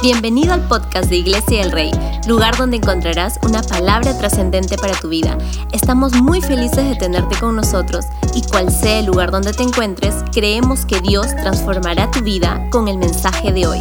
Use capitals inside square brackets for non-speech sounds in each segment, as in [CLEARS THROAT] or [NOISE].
Bienvenido al podcast de Iglesia del Rey, lugar donde encontrarás una palabra trascendente para tu vida. Estamos muy felices de tenerte con nosotros y cual sea el lugar donde te encuentres, creemos que Dios transformará tu vida con el mensaje de hoy.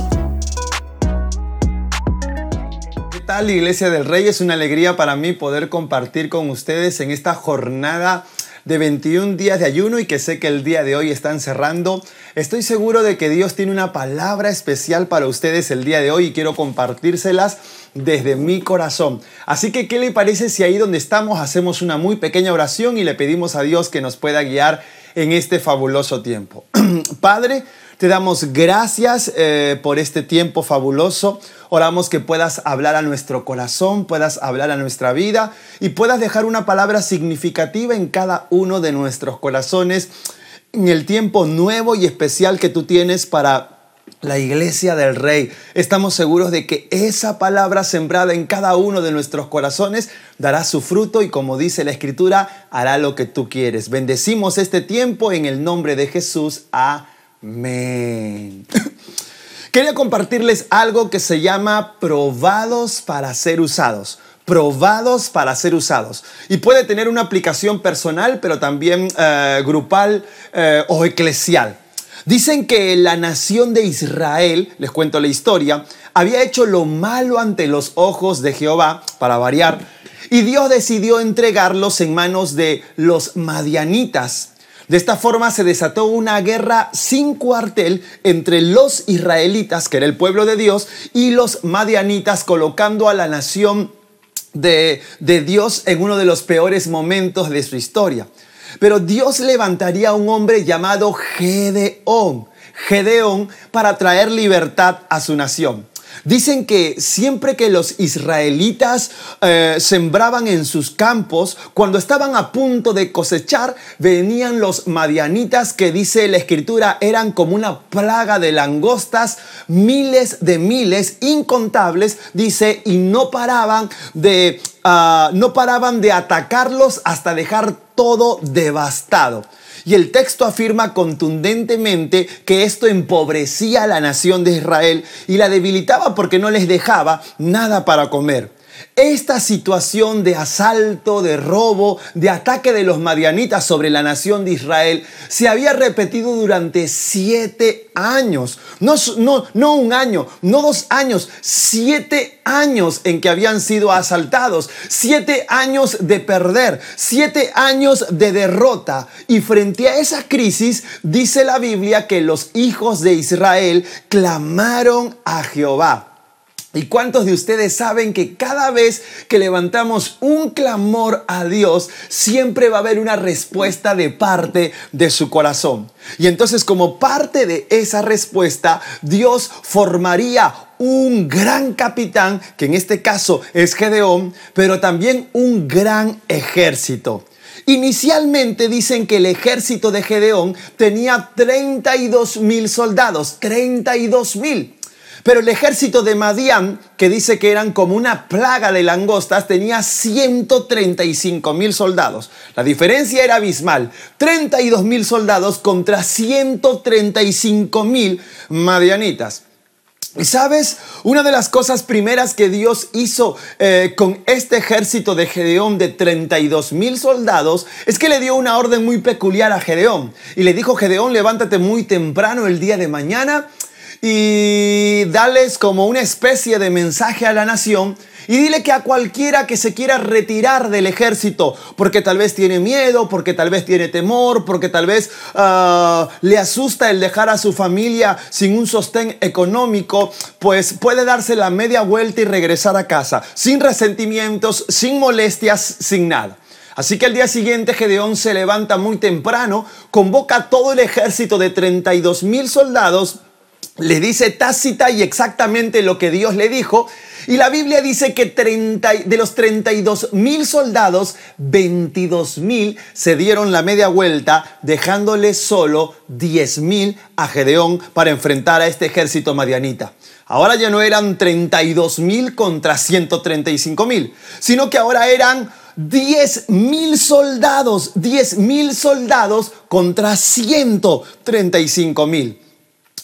¿Qué tal Iglesia del Rey? Es una alegría para mí poder compartir con ustedes en esta jornada de 21 días de ayuno y que sé que el día de hoy están cerrando. Estoy seguro de que Dios tiene una palabra especial para ustedes el día de hoy y quiero compartírselas desde mi corazón. Así que, ¿qué le parece si ahí donde estamos hacemos una muy pequeña oración y le pedimos a Dios que nos pueda guiar en este fabuloso tiempo? [CLEARS THROAT] Padre, te damos gracias eh, por este tiempo fabuloso. Oramos que puedas hablar a nuestro corazón, puedas hablar a nuestra vida y puedas dejar una palabra significativa en cada uno de nuestros corazones en el tiempo nuevo y especial que tú tienes para la iglesia del rey. Estamos seguros de que esa palabra sembrada en cada uno de nuestros corazones dará su fruto y como dice la escritura, hará lo que tú quieres. Bendecimos este tiempo en el nombre de Jesús. Amén. Amén. [LAUGHS] Quería compartirles algo que se llama probados para ser usados. Probados para ser usados. Y puede tener una aplicación personal, pero también eh, grupal eh, o eclesial. Dicen que la nación de Israel, les cuento la historia, había hecho lo malo ante los ojos de Jehová, para variar, y Dios decidió entregarlos en manos de los madianitas. De esta forma se desató una guerra sin cuartel entre los israelitas, que era el pueblo de Dios, y los madianitas, colocando a la nación de, Dios en uno de los peores momentos de su historia. Pero Dios levantaría a un hombre llamado Gedeón, Gedeón, para traer libertad a su nación. Dicen que siempre que los israelitas eh, sembraban en sus campos, cuando estaban a punto de cosechar, venían los madianitas que dice la escritura eran como una plaga de langostas, miles de miles, incontables, dice, y no paraban de, ah, no paraban de atacarlos hasta dejar todo devastado. Y el texto afirma contundentemente que esto empobrecía a la nación de Israel y la debilitaba porque no les dejaba nada para comer. Esta situación de asalto, de robo, de ataque de los madianitas sobre la nación de Israel se había repetido durante siete años. No, no, no un año, no dos años, siete años en que habían sido asaltados, siete años de perder, siete años de derrota. Y frente a esa crisis dice la Biblia que los hijos de Israel clamaron a Jehová. ¿Y cuántos de ustedes saben que cada vez que levantamos un clamor a Dios, siempre va a haber una respuesta de parte de su corazón? Y entonces como parte de esa respuesta, Dios formaría un gran capitán, que en este caso es Gedeón, pero también un gran ejército. Inicialmente dicen que el ejército de Gedeón tenía 32 mil soldados, 32 mil. Pero el ejército de Madián, que dice que eran como una plaga de langostas, tenía 135 mil soldados. La diferencia era abismal. 32 mil soldados contra 135 mil madianitas. Y sabes, una de las cosas primeras que Dios hizo eh, con este ejército de Gedeón de 32 mil soldados es que le dio una orden muy peculiar a Gedeón. Y le dijo, Gedeón, levántate muy temprano el día de mañana y darles como una especie de mensaje a la nación y dile que a cualquiera que se quiera retirar del ejército, porque tal vez tiene miedo, porque tal vez tiene temor, porque tal vez ah, le asusta el dejar a su familia sin un sostén económico, pues puede darse la media vuelta y regresar a casa, sin resentimientos, sin molestias, sin nada. Así que el día siguiente Gedeón se levanta muy temprano, convoca a todo el ejército de 32 mil soldados le dice tácita y exactamente lo que Dios le dijo. Y la Biblia dice que 30, de los 32 mil soldados, 22 mil se dieron la media vuelta, dejándole solo 10 mil a Gedeón para enfrentar a este ejército madianita. Ahora ya no eran 32 mil contra 135 mil, sino que ahora eran 10 mil soldados, 10 mil soldados contra 135 mil.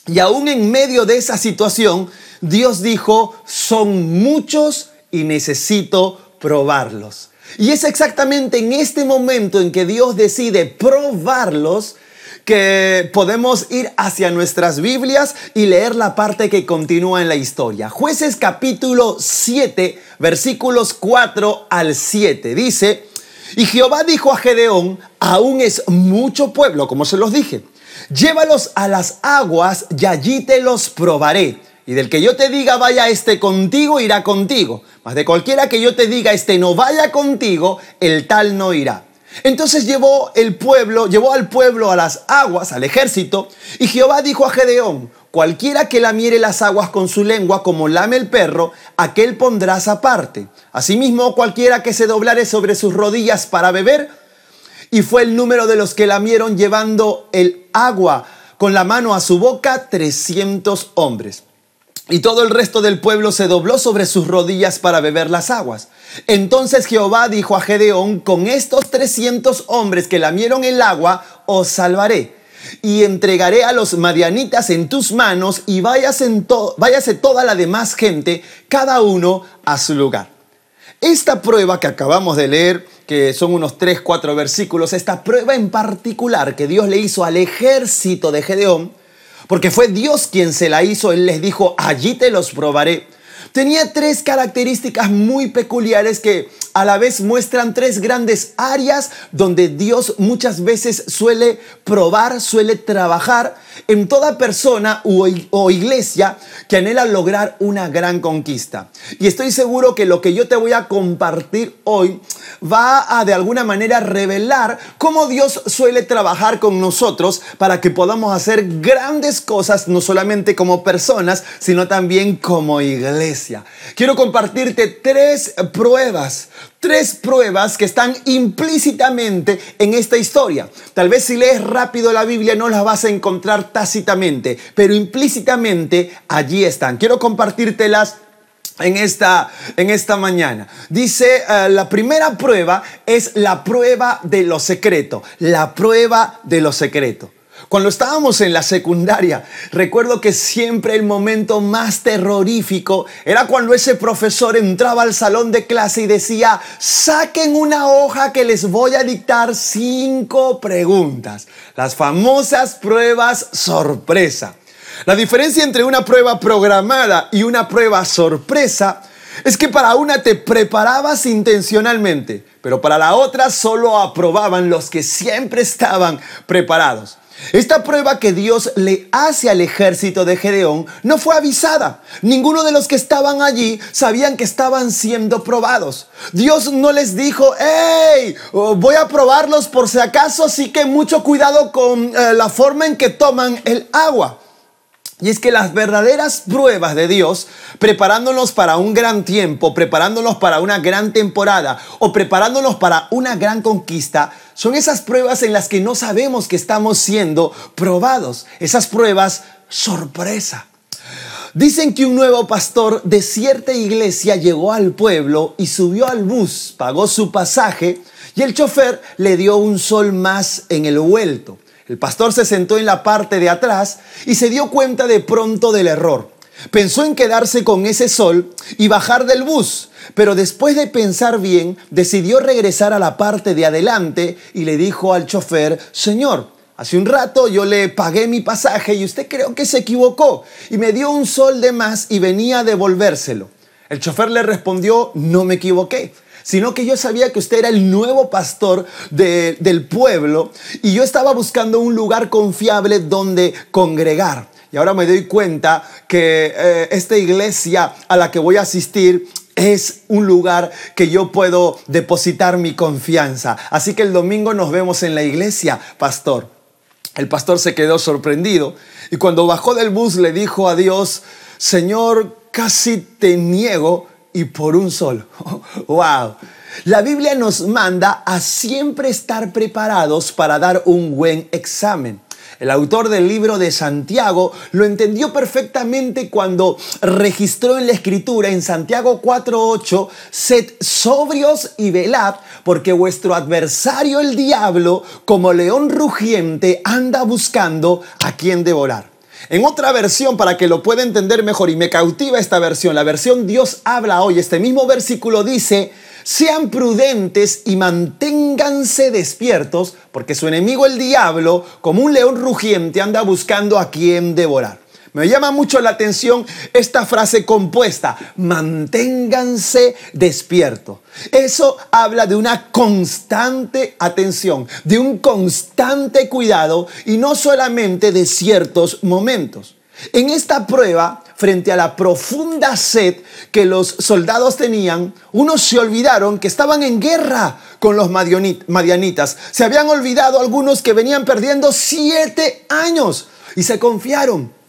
Y aún en medio de esa situación, Dios dijo, son muchos y necesito probarlos. Y es exactamente en este momento en que Dios decide probarlos que podemos ir hacia nuestras Biblias y leer la parte que continúa en la historia. Jueces capítulo 7, versículos 4 al 7. Dice, y Jehová dijo a Gedeón, aún es mucho pueblo, como se los dije, llévalos a las aguas y allí te los probaré. Y del que yo te diga vaya este contigo, irá contigo. Mas de cualquiera que yo te diga este no vaya contigo, el tal no irá. Entonces llevó el pueblo, llevó al pueblo a las aguas, al ejército, y Jehová dijo a Gedeón, cualquiera que lamiere las aguas con su lengua como lame el perro, aquel pondrás aparte. Asimismo, cualquiera que se doblare sobre sus rodillas para beber, y fue el número de los que lamieron llevando el agua con la mano a su boca, 300 hombres. Y todo el resto del pueblo se dobló sobre sus rodillas para beber las aguas. Entonces Jehová dijo a Gedeón, con estos 300 hombres que lamieron el agua, os salvaré. Y entregaré a los madianitas en tus manos y váyase, váyase toda la demás gente, cada uno a su lugar. Esta prueba que acabamos de leer, que son unos 3, 4 versículos, esta prueba en particular que Dios le hizo al ejército de Gedeón, porque fue Dios quien se la hizo. Él les dijo, allí te los probaré. Tenía tres características muy peculiares que a la vez muestran tres grandes áreas donde Dios muchas veces suele probar, suele trabajar en toda persona o iglesia que anhela lograr una gran conquista. Y estoy seguro que lo que yo te voy a compartir hoy va a de alguna manera revelar cómo Dios suele trabajar con nosotros para que podamos hacer grandes cosas, no solamente como personas, sino también como iglesia. Quiero compartirte tres pruebas, tres pruebas que están implícitamente en esta historia. Tal vez si lees rápido la Biblia no las vas a encontrar tácitamente, pero implícitamente allí están. Quiero compartírtelas en esta, en esta mañana. Dice, eh, la primera prueba es la prueba de lo secreto, la prueba de lo secreto. Cuando estábamos en la secundaria, recuerdo que siempre el momento más terrorífico era cuando ese profesor entraba al salón de clase y decía, saquen una hoja que les voy a dictar cinco preguntas. Las famosas pruebas sorpresa. La diferencia entre una prueba programada y una prueba sorpresa es que para una te preparabas intencionalmente, pero para la otra solo aprobaban los que siempre estaban preparados. Esta prueba que Dios le hace al ejército de Gedeón no fue avisada. Ninguno de los que estaban allí sabían que estaban siendo probados. Dios no les dijo, hey, oh, voy a probarlos por si acaso, así que mucho cuidado con eh, la forma en que toman el agua. Y es que las verdaderas pruebas de Dios, preparándonos para un gran tiempo, preparándonos para una gran temporada o preparándonos para una gran conquista, son esas pruebas en las que no sabemos que estamos siendo probados. Esas pruebas sorpresa. Dicen que un nuevo pastor de cierta iglesia llegó al pueblo y subió al bus, pagó su pasaje y el chofer le dio un sol más en el vuelto. El pastor se sentó en la parte de atrás y se dio cuenta de pronto del error. Pensó en quedarse con ese sol y bajar del bus, pero después de pensar bien, decidió regresar a la parte de adelante y le dijo al chofer, Señor, hace un rato yo le pagué mi pasaje y usted creo que se equivocó y me dio un sol de más y venía a devolvérselo. El chofer le respondió, no me equivoqué sino que yo sabía que usted era el nuevo pastor del pueblo y yo estaba buscando un lugar confiable donde congregar. Y ahora me doy cuenta que eh, esta iglesia a la que voy a asistir es un lugar que yo puedo depositar mi confianza. Así que el domingo nos vemos en la iglesia, pastor. El pastor se quedó sorprendido y cuando bajó del bus le dijo a Dios, Señor, casi te niego y por un sol. [LAUGHS] ¡Wow! La Biblia nos manda a siempre estar preparados para dar un buen examen. El autor del libro de Santiago lo entendió perfectamente cuando registró en la escritura en Santiago 4.8, sed sobrios y velad, porque vuestro adversario el diablo, como león rugiente, anda buscando a quien devorar. En otra versión, para que lo pueda entender mejor, y me cautiva esta versión, la versión Dios habla hoy, este mismo versículo dice, sean prudentes y manténganse despiertos, porque su enemigo el diablo, como un león rugiente, anda buscando a quien devorar. Me llama mucho la atención esta frase compuesta, manténganse despiertos. Eso habla de una constante atención, de un constante cuidado y no solamente de ciertos momentos. En esta prueba, frente a la profunda sed que los soldados tenían, unos se olvidaron que estaban en guerra con los madianitas. Se habían olvidado algunos que venían perdiendo siete años y se confiaron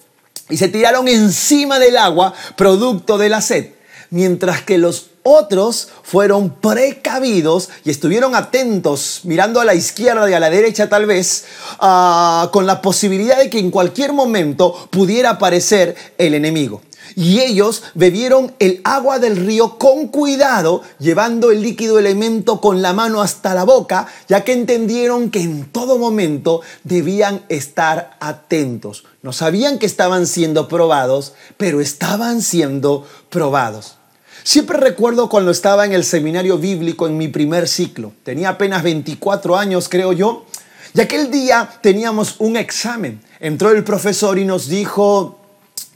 y se tiraron encima del agua producto de la sed, mientras que los otros fueron precavidos y estuvieron atentos, mirando a la izquierda y a la derecha tal vez, ah, con la posibilidad de que en cualquier momento pudiera aparecer el enemigo. Y ellos bebieron el agua del río con cuidado, llevando el líquido elemento con la mano hasta la boca, ya que entendieron que en todo momento debían estar atentos. No sabían que estaban siendo probados, pero estaban siendo probados. Siempre recuerdo cuando estaba en el seminario bíblico en mi primer ciclo. Tenía apenas 24 años, creo yo. Y aquel día teníamos un examen. Entró el profesor y nos dijo,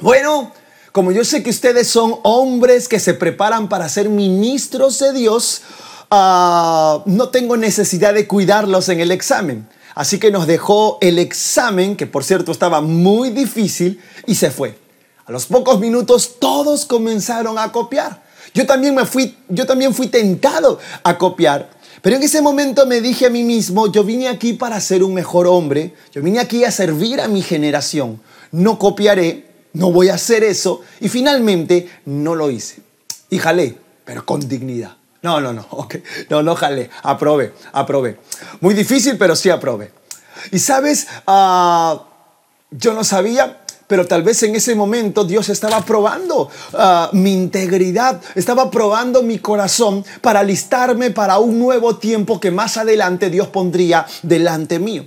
bueno, como yo sé que ustedes son hombres que se preparan para ser ministros de Dios, ah, no tengo necesidad de cuidarlos en el examen. Así que nos dejó el examen, que por cierto estaba muy difícil, y se fue. A los pocos minutos todos comenzaron a copiar. Yo también me fui, yo también fui tentado a copiar. Pero en ese momento me dije a mí mismo, yo vine aquí para ser un mejor hombre, yo vine aquí a servir a mi generación. No copiaré, no voy a hacer eso. Y finalmente no lo hice. Y jalé, pero con dignidad. No, no, no, [LAUGHS] ok. No, no jalé. Aprobé, aprobé. Muy difícil, pero sí aprobé. Y sabes, ah, yo no sabía, pero tal vez en ese momento Dios estaba probando ah, mi integridad, estaba probando mi corazón para alistarme para un nuevo tiempo que más adelante Dios pondría delante mío.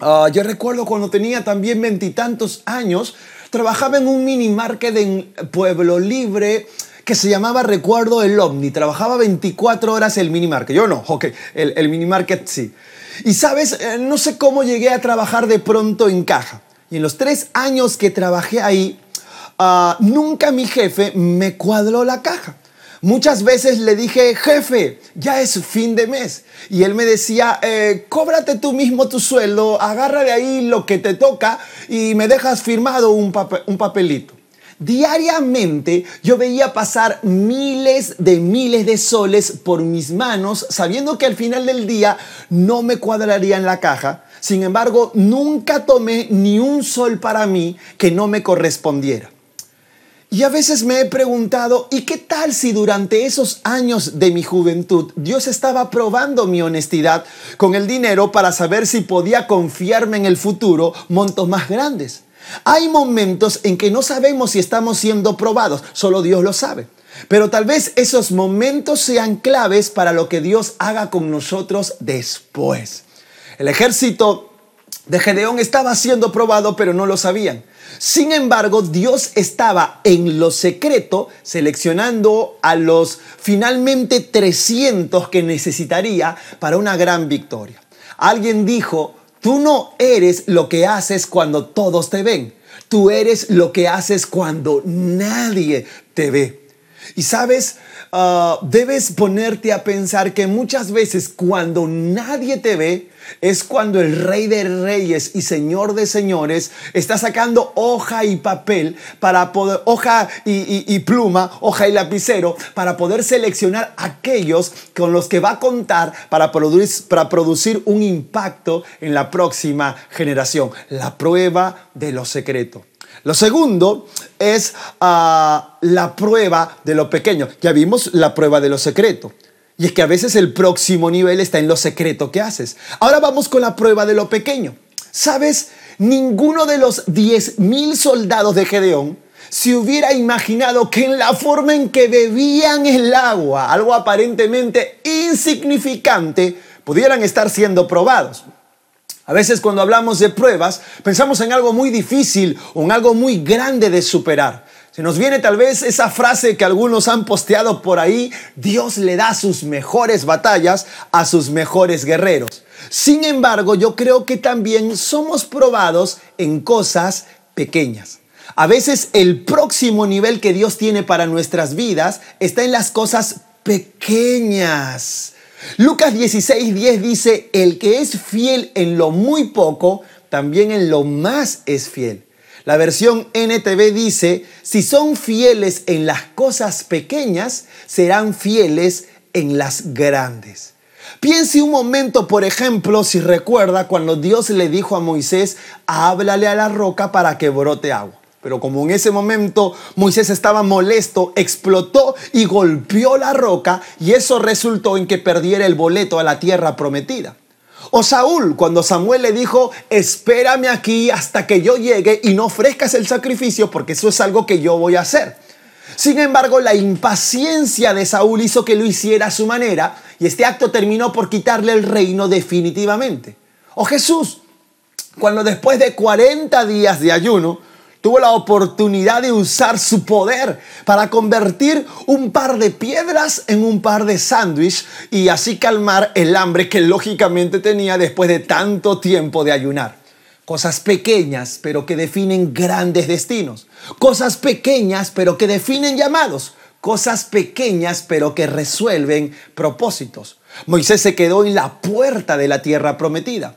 Ah, yo recuerdo cuando tenía también veintitantos años, trabajaba en un mini market en Pueblo Libre que se llamaba Recuerdo el Omni. Trabajaba 24 horas el mini market. Yo no, ok, el, el mini market sí. Y sabes, eh, no sé cómo llegué a trabajar de pronto en caja. Y en los tres años que trabajé ahí, ah, nunca mi jefe me cuadró la caja. Muchas veces le dije, jefe, ya es fin de mes. Y él me decía, eh, cóbrate tú mismo tu sueldo, agarra de ahí lo que te toca y me dejas firmado un, un papelito. Diariamente yo veía pasar miles de miles de soles por mis manos, sabiendo que al final del día no me cuadraría en la caja. Sin embargo, nunca tomé ni un sol para mí que no me correspondiera. Y a veces me he preguntado, ¿y qué tal si durante esos años de mi juventud Dios estaba probando mi honestidad con el dinero para saber si podía confiarme en el futuro montos más grandes? Hay momentos en que no sabemos si estamos siendo probados, solo Dios lo sabe. Pero tal vez esos momentos sean claves para lo que Dios haga con nosotros después. El ejército de Gedeón estaba siendo probado, pero no lo sabían. Sin embargo, Dios estaba en lo secreto seleccionando a los finalmente 300 que necesitaría para una gran victoria. Alguien dijo, tú no eres lo que haces cuando todos te ven, tú eres lo que haces cuando nadie te ve. Y sabes, ah, debes ponerte a pensar que muchas veces cuando nadie te ve, es cuando el rey de reyes y señor de señores está sacando hoja y papel para poder, hoja y, pluma, hoja y lapicero, para poder seleccionar aquellos con los que va a contar para producir, para producir un impacto en la próxima generación. La prueba de lo secreto. Lo segundo es ah, la prueba de lo pequeño. Ya vimos la prueba de lo secreto. Y es que a veces el próximo nivel está en lo secreto que haces. Ahora vamos con la prueba de lo pequeño. ¿Sabes? Ninguno de los 10.000 soldados de Gedeón se hubiera imaginado que en la forma en que bebían el agua, algo aparentemente insignificante, pudieran estar siendo probados. A veces cuando hablamos de pruebas, pensamos en algo muy difícil o en algo muy grande de superar. Se nos viene tal vez esa frase que algunos han posteado por ahí, Dios le da sus mejores batallas a sus mejores guerreros. Sin embargo, yo creo que también somos probados en cosas pequeñas. A veces el próximo nivel que Dios tiene para nuestras vidas está en las cosas pequeñas. Lucas 16, 10 dice, el que es fiel en lo muy poco, también en lo más es fiel. La versión NTV dice, si son fieles en las cosas pequeñas, serán fieles en las grandes. Piense un momento, por ejemplo, si recuerda cuando Dios le dijo a Moisés, háblale a la roca para que brote agua. Pero como en ese momento Moisés estaba molesto, explotó y golpeó la roca y eso resultó en que perdiera el boleto a la tierra prometida. O Saúl, cuando Samuel le dijo, espérame aquí hasta que yo llegue y no ofrezcas el sacrificio porque eso es algo que yo voy a hacer. Sin embargo, la impaciencia de Saúl hizo que lo hiciera a su manera y este acto terminó por quitarle el reino definitivamente. O Jesús, cuando después de 40 días de ayuno, tuvo la oportunidad de usar su poder para convertir un par de piedras en un par de sándwich y así calmar el hambre que lógicamente tenía después de tanto tiempo de ayunar. Cosas pequeñas pero que definen grandes destinos. Cosas pequeñas pero que definen llamados. Cosas pequeñas pero que resuelven propósitos. Moisés se quedó en la puerta de la tierra prometida.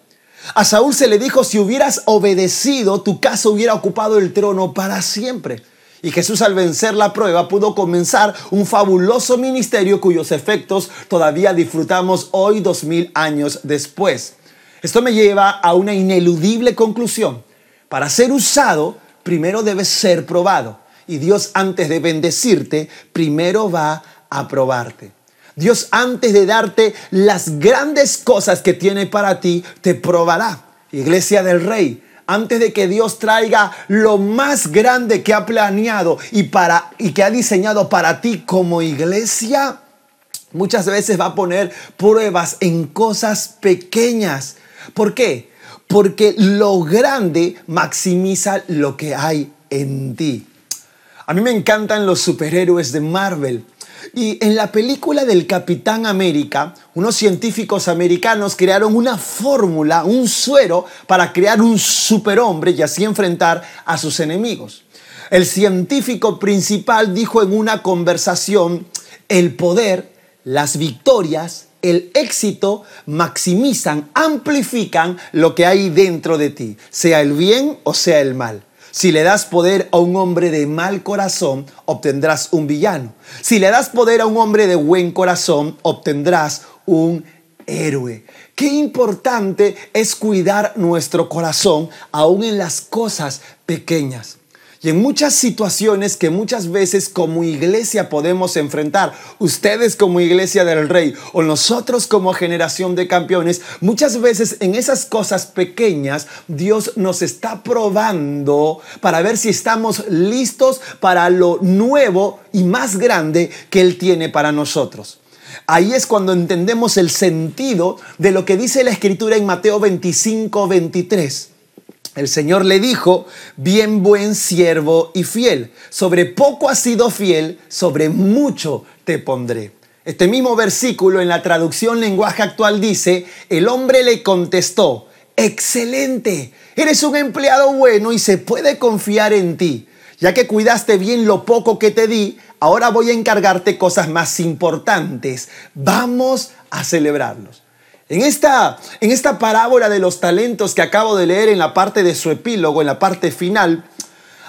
A Saúl se le dijo, si hubieras obedecido, tu casa hubiera ocupado el trono para siempre. Y Jesús al vencer la prueba pudo comenzar un fabuloso ministerio cuyos efectos todavía disfrutamos hoy dos mil años después. Esto me lleva a una ineludible conclusión. Para ser usado, primero debes ser probado. Y Dios antes de bendecirte, primero va a probarte. Dios antes de darte las grandes cosas que tiene para ti, te probará. Iglesia del Rey, antes de que Dios traiga lo más grande que ha planeado y, para, y que ha diseñado para ti como iglesia, muchas veces va a poner pruebas en cosas pequeñas. ¿Por qué? Porque lo grande maximiza lo que hay en ti. A mí me encantan los superhéroes de Marvel. Y en la película del Capitán América, unos científicos americanos crearon una fórmula, un suero, para crear un superhombre y así enfrentar a sus enemigos. El científico principal dijo en una conversación, el poder, las victorias, el éxito maximizan, amplifican lo que hay dentro de ti, sea el bien o sea el mal. Si le das poder a un hombre de mal corazón, obtendrás un villano. Si le das poder a un hombre de buen corazón, obtendrás un héroe. Qué importante es cuidar nuestro corazón aún en las cosas pequeñas. Y en muchas situaciones que muchas veces como iglesia podemos enfrentar, ustedes como iglesia del rey o nosotros como generación de campeones, muchas veces en esas cosas pequeñas Dios nos está probando para ver si estamos listos para lo nuevo y más grande que Él tiene para nosotros. Ahí es cuando entendemos el sentido de lo que dice la escritura en Mateo 25, 23. El Señor le dijo, bien buen siervo y fiel, sobre poco has sido fiel, sobre mucho te pondré. Este mismo versículo en la traducción lenguaje actual dice, el hombre le contestó, excelente, eres un empleado bueno y se puede confiar en ti. Ya que cuidaste bien lo poco que te di, ahora voy a encargarte cosas más importantes. Vamos a celebrarlos. En esta, en esta parábola de los talentos que acabo de leer en la parte de su epílogo, en la parte final,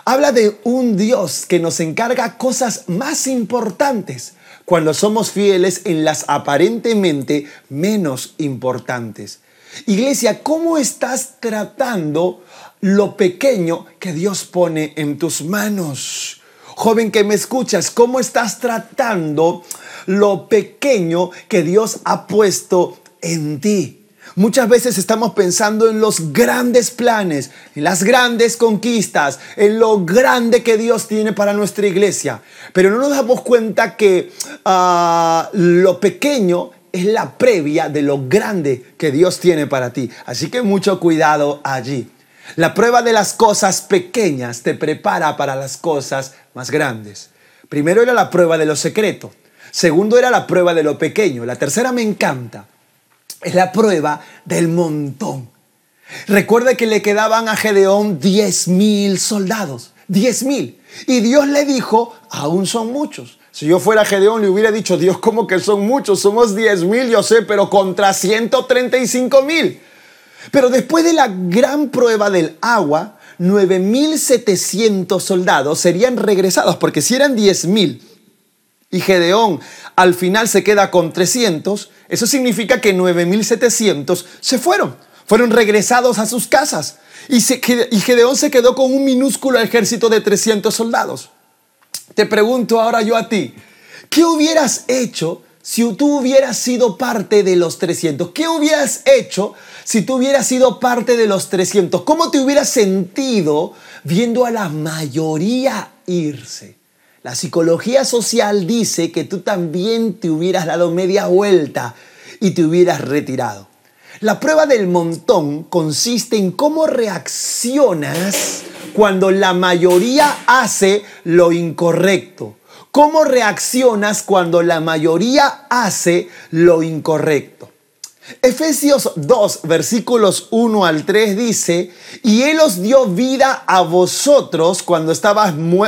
habla de un Dios que nos encarga cosas más importantes cuando somos fieles en las aparentemente menos importantes. Iglesia, ¿cómo estás tratando lo pequeño que Dios pone en tus manos? Joven que me escuchas, ¿cómo estás tratando lo pequeño que Dios ha puesto en ti. Muchas veces estamos pensando en los grandes planes, en las grandes conquistas, en lo grande que Dios tiene para nuestra iglesia, pero no nos damos cuenta que ah, lo pequeño es la previa de lo grande que Dios tiene para ti. Así que mucho cuidado allí. La prueba de las cosas pequeñas te prepara para las cosas más grandes. Primero era la prueba de lo secreto. Segundo era la prueba de lo pequeño. La tercera me encanta. Es la prueba del montón. Recuerde que le quedaban a Gedeón 10 mil soldados. 10 mil. Y Dios le dijo, aún son muchos. Si yo fuera Gedeón le hubiera dicho, Dios, ¿cómo que son muchos? Somos 10 mil, yo sé, pero contra 135 mil. Pero después de la gran prueba del agua, 9.700 soldados serían regresados, porque si eran 10.000 y Gedeón al final se queda con 300, eso significa que 9.700 se fueron, fueron regresados a sus casas. Y, y Gedeón se quedó con un minúsculo ejército de 300 soldados. Te pregunto ahora yo a ti, ¿qué hubieras hecho si tú hubieras sido parte de los 300? ¿Qué hubieras hecho si tú hubieras sido parte de los 300? ¿Cómo te hubieras sentido viendo a la mayoría irse? La psicología social dice que tú también te hubieras dado media vuelta y te hubieras retirado. La prueba del montón consiste en cómo reaccionas cuando la mayoría hace lo incorrecto ¿Cómo reaccionas cuando la mayoría hace lo incorrecto? Efesios 2, versículos 1 al 3 dice, y Él os dio vida a vosotros cuando,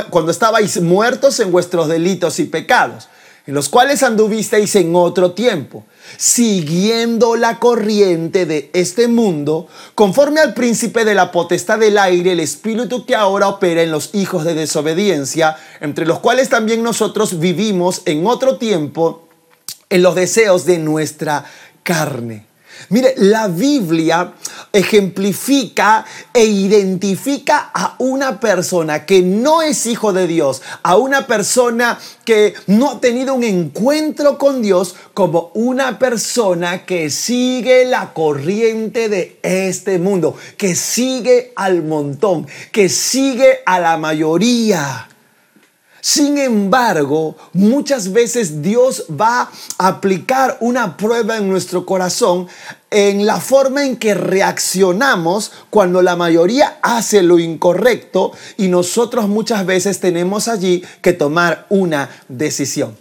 cuando estabais muertos en vuestros delitos y pecados en los cuales anduvisteis en otro tiempo, siguiendo la corriente de este mundo, conforme al príncipe de la potestad del aire, el espíritu que ahora opera en los hijos de desobediencia, entre los cuales también nosotros vivimos en otro tiempo en los deseos de nuestra carne. Mire, la Biblia ejemplifica e identifica a una persona que no es hijo de Dios, a una persona que no ha tenido un encuentro con Dios como una persona que sigue la corriente de este mundo, que sigue al montón, que sigue a la mayoría. Sin embargo, muchas veces Dios va a aplicar una prueba en nuestro corazón en la forma en que reaccionamos cuando la mayoría hace lo incorrecto y nosotros muchas veces tenemos allí que tomar una decisión.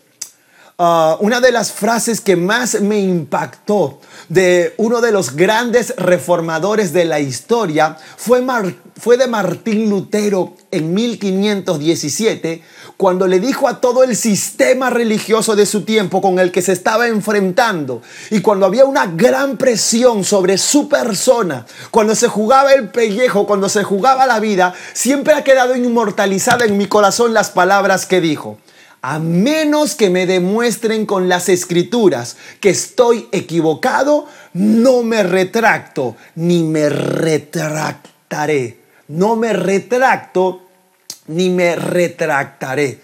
Ah, una de las frases que más me impactó de uno de los grandes reformadores de la historia fue, fue de Martín Lutero en 1517, cuando le dijo a todo el sistema religioso de su tiempo con el que se estaba enfrentando, y cuando había una gran presión sobre su persona, cuando se jugaba el pellejo, cuando se jugaba la vida, siempre ha quedado inmortalizada en mi corazón las palabras que dijo a menos que me demuestren con las escrituras que estoy equivocado, no me retracto ni me retractaré. No me retracto ni me retractaré.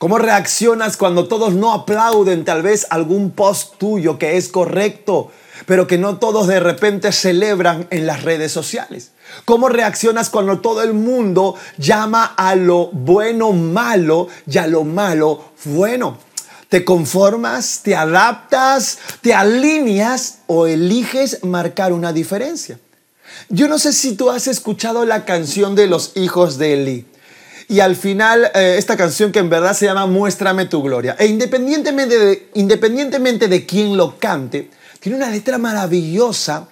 ¿Cómo reaccionas cuando todos no aplauden tal vez algún post tuyo que es correcto, pero que no todos de repente celebran en las redes sociales? ¿Cómo reaccionas cuando todo el mundo llama a lo bueno malo y a lo malo bueno? ¿Te conformas, te adaptas, te alineas o eliges marcar una diferencia? Yo no sé si tú has escuchado la canción de los hijos de Eli. Y al final, eh, esta canción que en verdad se llama Muéstrame tu gloria. E independientemente de, independientemente de quién lo cante, tiene una letra maravillosa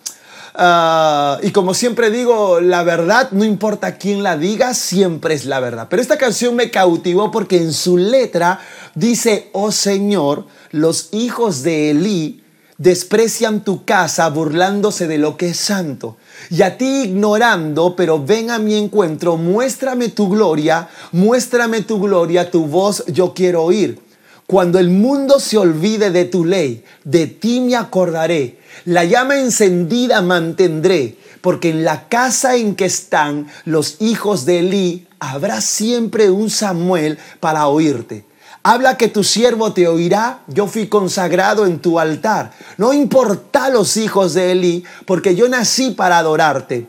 Ah, y como siempre digo, la verdad, no importa quién la diga, siempre es la verdad. Pero esta canción me cautivó porque en su letra dice, oh Señor, los hijos de Elí desprecian tu casa burlándose de lo que es santo. Y a ti ignorando, pero ven a mi encuentro, muéstrame tu gloria, muéstrame tu gloria, tu voz yo quiero oír. Cuando el mundo se olvide de tu ley, de ti me acordaré. La llama encendida mantendré, porque en la casa en que están los hijos de Elí habrá siempre un Samuel para oírte. Habla que tu siervo te oirá, yo fui consagrado en tu altar. No importa los hijos de Elí, porque yo nací para adorarte.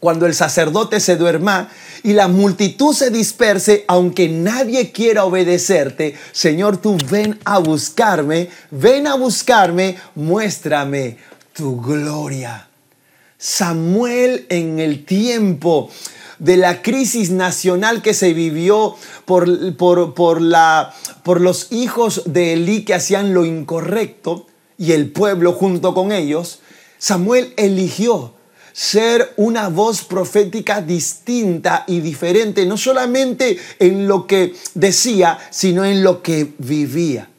Cuando el sacerdote se duerma y la multitud se disperse, aunque nadie quiera obedecerte, Señor, tú ven a buscarme, ven a buscarme, muéstrame tu gloria. Samuel en el tiempo de la crisis nacional que se vivió por, por, la, por los hijos de Elí que hacían lo incorrecto y el pueblo junto con ellos, Samuel eligió ser una voz profética distinta y diferente, no solamente en lo que decía, sino en lo que vivía.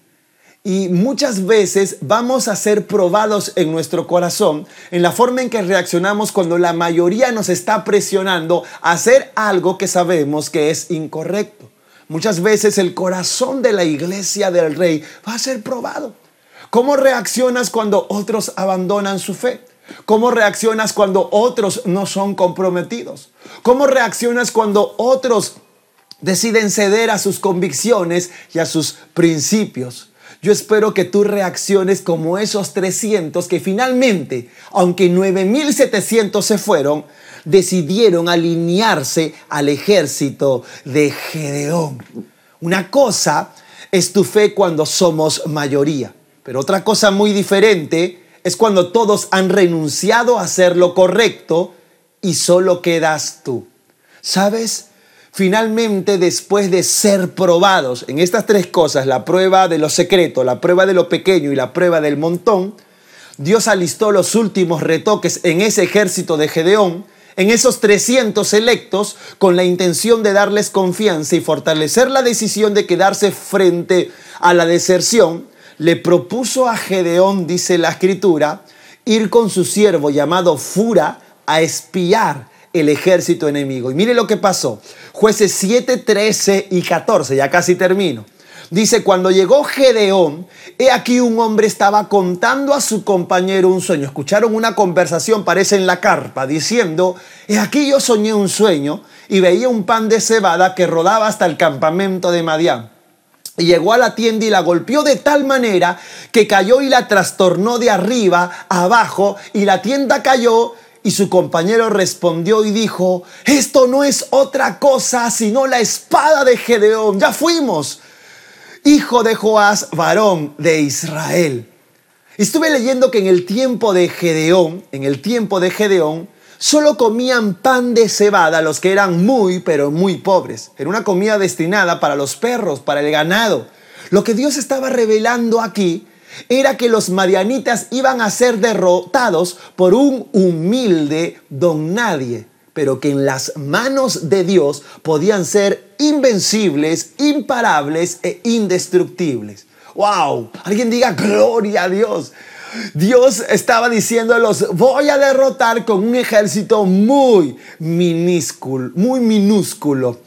Y muchas veces vamos a ser probados en nuestro corazón en la forma en que reaccionamos cuando la mayoría nos está presionando a hacer algo que sabemos que es incorrecto. Muchas veces el corazón de la iglesia del rey va a ser probado. ¿Cómo reaccionas cuando otros abandonan su fe? ¿Cómo reaccionas cuando otros no son comprometidos? ¿Cómo reaccionas cuando otros deciden ceder a sus convicciones y a sus principios? Yo espero que tú reacciones como esos 300 que finalmente, aunque 9700 se fueron, decidieron alinearse al ejército de Gedeón. Una cosa es tu fe cuando somos mayoría, pero otra cosa muy diferente es cuando todos han renunciado a hacer lo correcto y solo quedas tú. ¿Sabes? Finalmente, después de ser probados en estas tres cosas, la prueba de lo secreto, la prueba de lo pequeño y la prueba del montón, Dios alistó los últimos retoques en ese ejército de Gedeón, en esos 300 electos, con la intención de darles confianza y fortalecer la decisión de quedarse frente a la deserción, le propuso a Gedeón, dice la escritura, ir con su siervo llamado Fura a espiar el ejército enemigo. Y mire lo que pasó. Jueces 7, 13 y 14, ya casi termino. Dice, cuando llegó Gedeón, he aquí un hombre estaba contando a su compañero un sueño. Escucharon una conversación, parece en la carpa, diciendo, he aquí yo soñé un sueño y veía un pan de cebada que rodaba hasta el campamento de Madián. Y llegó a la tienda y la golpeó de tal manera que cayó y la trastornó de arriba a abajo y la tienda cayó y su compañero respondió y dijo, esto no es otra cosa sino la espada de Gedeón. Ya fuimos, hijo de Joás, varón de Israel. Estuve leyendo que en el tiempo de Gedeón, en el tiempo de Gedeón, solo comían pan de cebada los que eran muy, pero muy pobres. Era una comida destinada para los perros, para el ganado. Lo que Dios estaba revelando aquí era que los marianitas iban a ser derrotados por un humilde don nadie, pero que en las manos de Dios podían ser invencibles, imparables e indestructibles. ¡Wow! Alguien diga gloria a Dios. Dios estaba diciéndolos, voy a derrotar con un ejército muy minúsculo, muy minúsculo.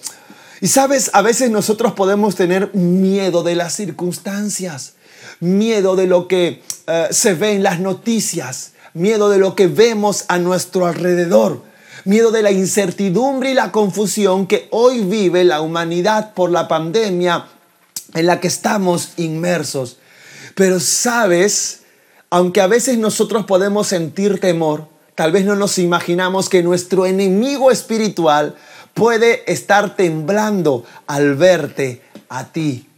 Y sabes, a veces nosotros podemos tener miedo de las circunstancias miedo de lo que eh, se ve en las noticias, miedo de lo que vemos a nuestro alrededor, miedo de la incertidumbre y la confusión que hoy vive la humanidad por la pandemia en la que estamos inmersos. Pero sabes, aunque a veces nosotros podemos sentir temor, tal vez no nos imaginamos que nuestro enemigo espiritual puede estar temblando al verte a ti.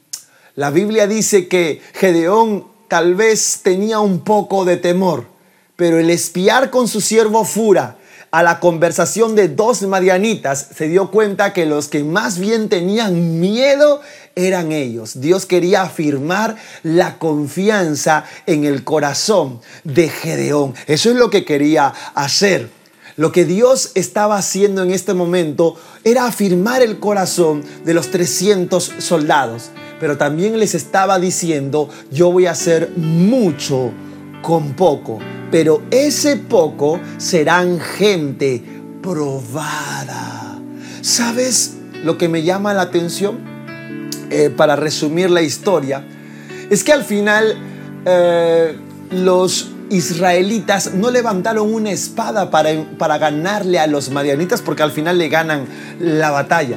La Biblia dice que Gedeón tal vez tenía un poco de temor, pero el espiar con su siervo Fura a la conversación de dos madianitas, se dio cuenta que los que más bien tenían miedo eran ellos. Dios quería afirmar la confianza en el corazón de Gedeón. Eso es lo que quería hacer. Lo que Dios estaba haciendo en este momento era afirmar el corazón de los 300 soldados pero también les estaba diciendo, yo voy a hacer mucho con poco, pero ese poco serán gente probada. ¿Sabes lo que me llama la atención? Eh, para resumir la historia, es que al final eh, los israelitas no levantaron una espada para, para ganarle a los madianitas porque al final le ganan la batalla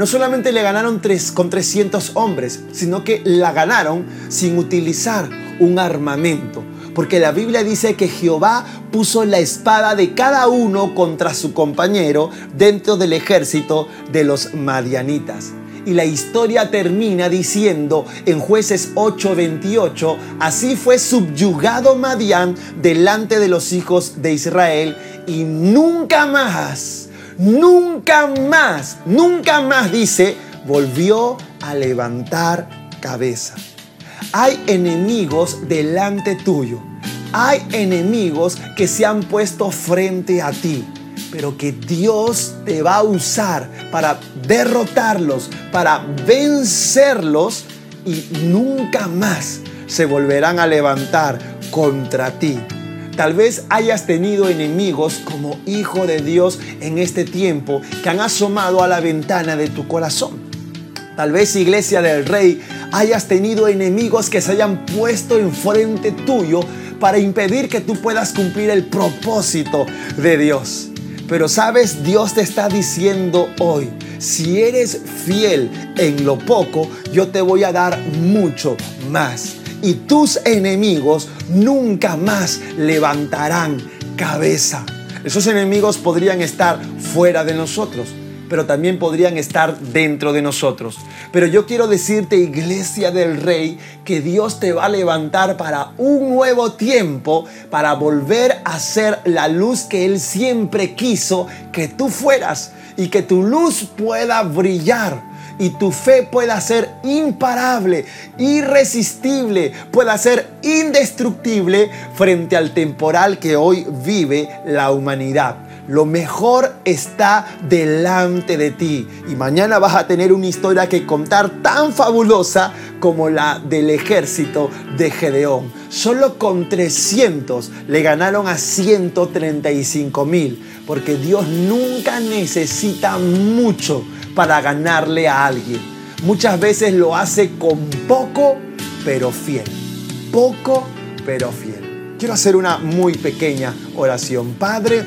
no solamente le ganaron tres, con 300 hombres, sino que la ganaron sin utilizar un armamento. Porque la Biblia dice que Jehová puso la espada de cada uno contra su compañero dentro del ejército de los madianitas. Y la historia termina diciendo en jueces 8:28, así fue subyugado Madián delante de los hijos de Israel y nunca más, nunca más, nunca más dice, volvió a levantar cabeza. Hay enemigos delante tuyo. Hay enemigos que se han puesto frente a ti pero que Dios te va a usar para derrotarlos, para vencerlos y nunca más se volverán a levantar contra ti. Tal vez hayas tenido enemigos como hijo de Dios en este tiempo que han asomado a la ventana de tu corazón. Tal vez iglesia del rey hayas tenido enemigos que se hayan puesto enfrente tuyo para impedir que tú puedas cumplir el propósito de Dios. Pero sabes, Dios te está diciendo hoy, si eres fiel en lo poco, yo te voy a dar mucho más. Y tus enemigos nunca más levantarán cabeza. Esos enemigos podrían estar fuera de nosotros, pero también podrían estar dentro de nosotros. Pero yo quiero decirte, iglesia del rey, que Dios te va a levantar para un nuevo tiempo, para volver a ser la luz que Él siempre quiso que tú fueras y que tu luz pueda brillar y tu fe pueda ser imparable, irresistible, pueda ser indestructible frente al temporal que hoy vive la humanidad. Lo mejor está delante de ti. Y mañana vas a tener una historia que contar tan fabulosa como la del ejército de Gedeón. Solo con 300 le ganaron a 135 mil. Porque Dios nunca necesita mucho para ganarle a alguien. Muchas veces lo hace con poco, pero fiel. Poco, pero fiel. Quiero hacer una muy pequeña oración. Padre,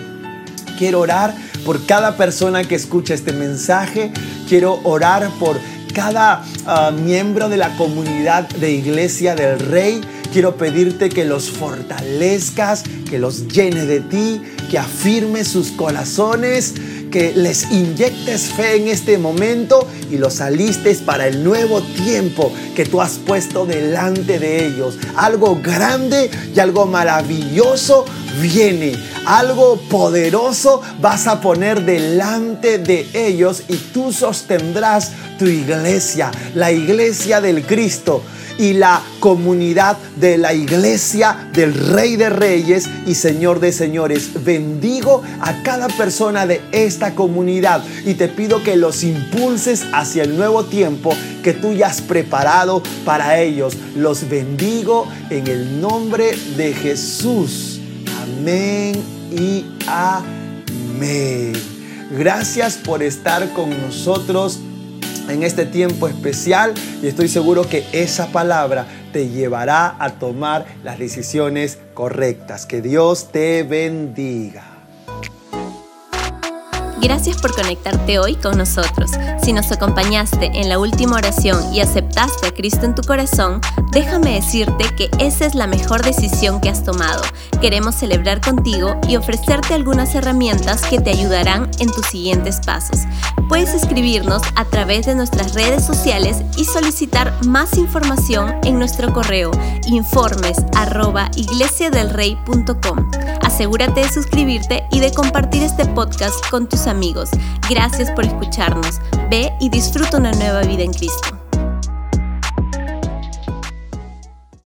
Quiero orar por cada persona que escucha este mensaje. Quiero orar por cada ah, miembro de la comunidad de Iglesia del Rey. Quiero pedirte que los fortalezcas, que los llene de ti, que afirme sus corazones, que les inyectes fe en este momento y los alistes para el nuevo tiempo que tú has puesto delante de ellos. Algo grande y algo maravilloso viene. Algo poderoso vas a poner delante de ellos y tú sostendrás tu iglesia, la iglesia del Cristo y la comunidad de la iglesia del Rey de Reyes y Señor de Señores. Bendigo a cada persona de esta comunidad y te pido que los impulses hacia el nuevo tiempo que tú ya has preparado para ellos. Los bendigo en el nombre de Jesús. Amén y amén. Gracias por estar con nosotros en este tiempo especial y estoy seguro que esa palabra te llevará a tomar las decisiones correctas. Que Dios te bendiga. Gracias por conectarte hoy con nosotros. Si nos acompañaste en la última oración y aceptaste a Cristo en tu corazón, déjame decirte que esa es la mejor decisión que has tomado. Queremos celebrar contigo y ofrecerte algunas herramientas que te ayudarán en tus siguientes pasos. Puedes escribirnos a través de nuestras redes sociales y solicitar más información en nuestro correo informes Asegúrate de suscribirte y de compartir este podcast con tus amigos amigos. Gracias por escucharnos. Ve y disfruta una nueva vida en Cristo.